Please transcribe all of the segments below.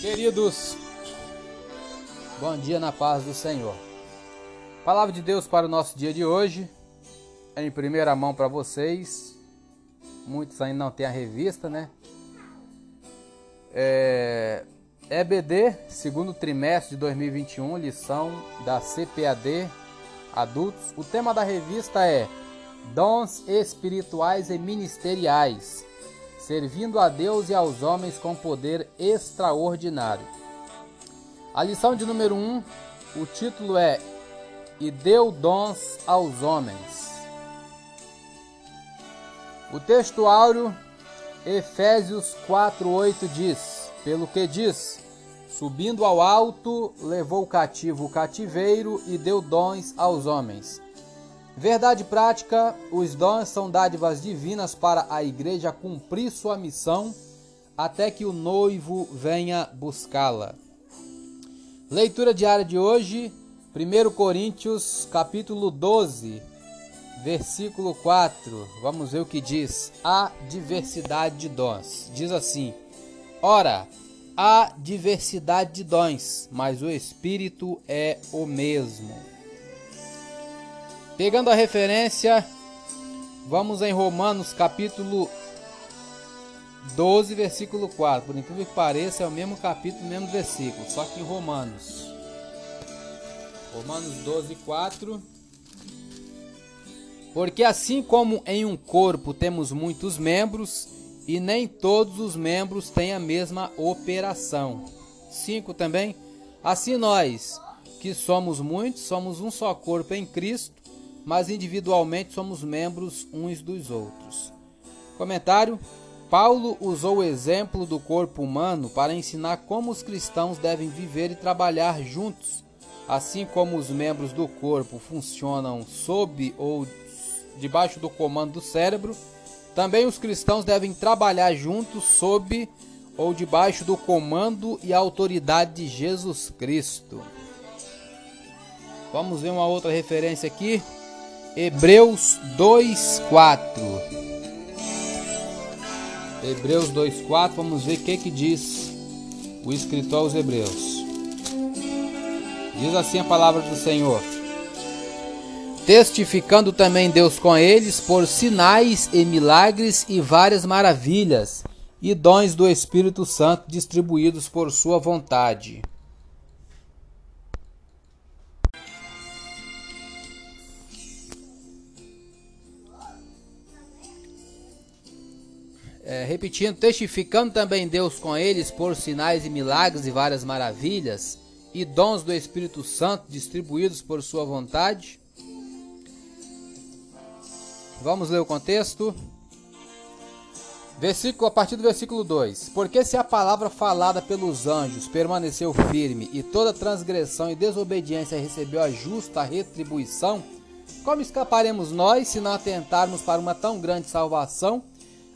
Queridos, bom dia na paz do Senhor. Palavra de Deus para o nosso dia de hoje, é em primeira mão para vocês. Muitos ainda não têm a revista, né? É, EBD, segundo trimestre de 2021, lição da CPAD Adultos. O tema da revista é Dons espirituais e ministeriais servindo a Deus e aos homens com poder extraordinário. A lição de número 1, um, o título é E deu dons aos homens. O texto áureo, Efésios 4:8 diz: Pelo que diz: Subindo ao alto, levou cativo o cativeiro e deu dons aos homens. Verdade prática: os dons são dádivas divinas para a igreja cumprir sua missão até que o noivo venha buscá-la. Leitura diária de hoje, 1 Coríntios, capítulo 12, versículo 4. Vamos ver o que diz: a diversidade de dons. Diz assim: Ora, há diversidade de dons, mas o Espírito é o mesmo. Pegando a referência, vamos em Romanos capítulo 12, versículo 4. Por incrível que pareça, é o mesmo capítulo, o mesmo versículo, só que em Romanos. Romanos 12, 4. Porque assim como em um corpo temos muitos membros, e nem todos os membros têm a mesma operação. 5 também. Assim nós, que somos muitos, somos um só corpo em Cristo mas individualmente somos membros uns dos outros. Comentário: Paulo usou o exemplo do corpo humano para ensinar como os cristãos devem viver e trabalhar juntos. Assim como os membros do corpo funcionam sob ou debaixo do comando do cérebro, também os cristãos devem trabalhar juntos sob ou debaixo do comando e autoridade de Jesus Cristo. Vamos ver uma outra referência aqui. Hebreus 2:4. Hebreus 2:4, vamos ver o que que diz o escritor aos Hebreus. Diz assim a palavra do Senhor: Testificando também Deus com eles por sinais e milagres e várias maravilhas e dons do Espírito Santo distribuídos por sua vontade. É, repetindo, testificando também Deus com eles por sinais e milagres e várias maravilhas e dons do Espírito Santo distribuídos por sua vontade. Vamos ler o contexto. Versículo, a partir do versículo 2: Porque se a palavra falada pelos anjos permaneceu firme e toda transgressão e desobediência recebeu a justa retribuição, como escaparemos nós se não atentarmos para uma tão grande salvação?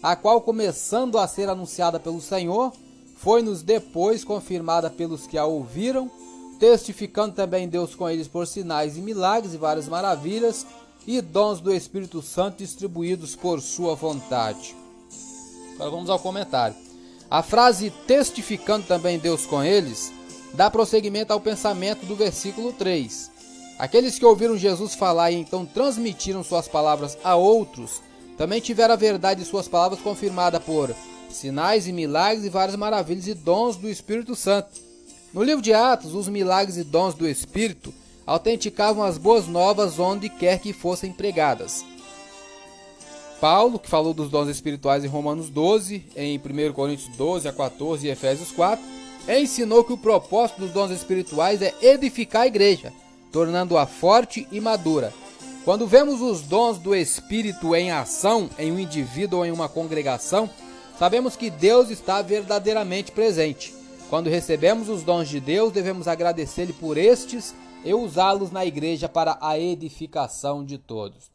A qual, começando a ser anunciada pelo Senhor, foi-nos depois confirmada pelos que a ouviram, testificando também Deus com eles por sinais e milagres e várias maravilhas e dons do Espírito Santo distribuídos por sua vontade. Agora vamos ao comentário. A frase testificando também Deus com eles dá prosseguimento ao pensamento do versículo 3. Aqueles que ouviram Jesus falar e então transmitiram suas palavras a outros também tiveram a verdade de suas palavras confirmada por sinais e milagres e várias maravilhas e dons do Espírito Santo. No livro de Atos, os milagres e dons do Espírito autenticavam as boas novas onde quer que fossem pregadas. Paulo, que falou dos dons espirituais em Romanos 12, em 1 Coríntios 12 a 14 e Efésios 4, ensinou que o propósito dos dons espirituais é edificar a igreja, tornando-a forte e madura, quando vemos os dons do Espírito em ação em um indivíduo ou em uma congregação, sabemos que Deus está verdadeiramente presente. Quando recebemos os dons de Deus, devemos agradecer-lhe por estes e usá-los na igreja para a edificação de todos.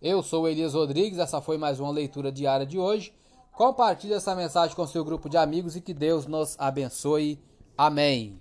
Eu sou Elias Rodrigues, essa foi mais uma leitura diária de hoje. Compartilhe essa mensagem com seu grupo de amigos e que Deus nos abençoe. Amém.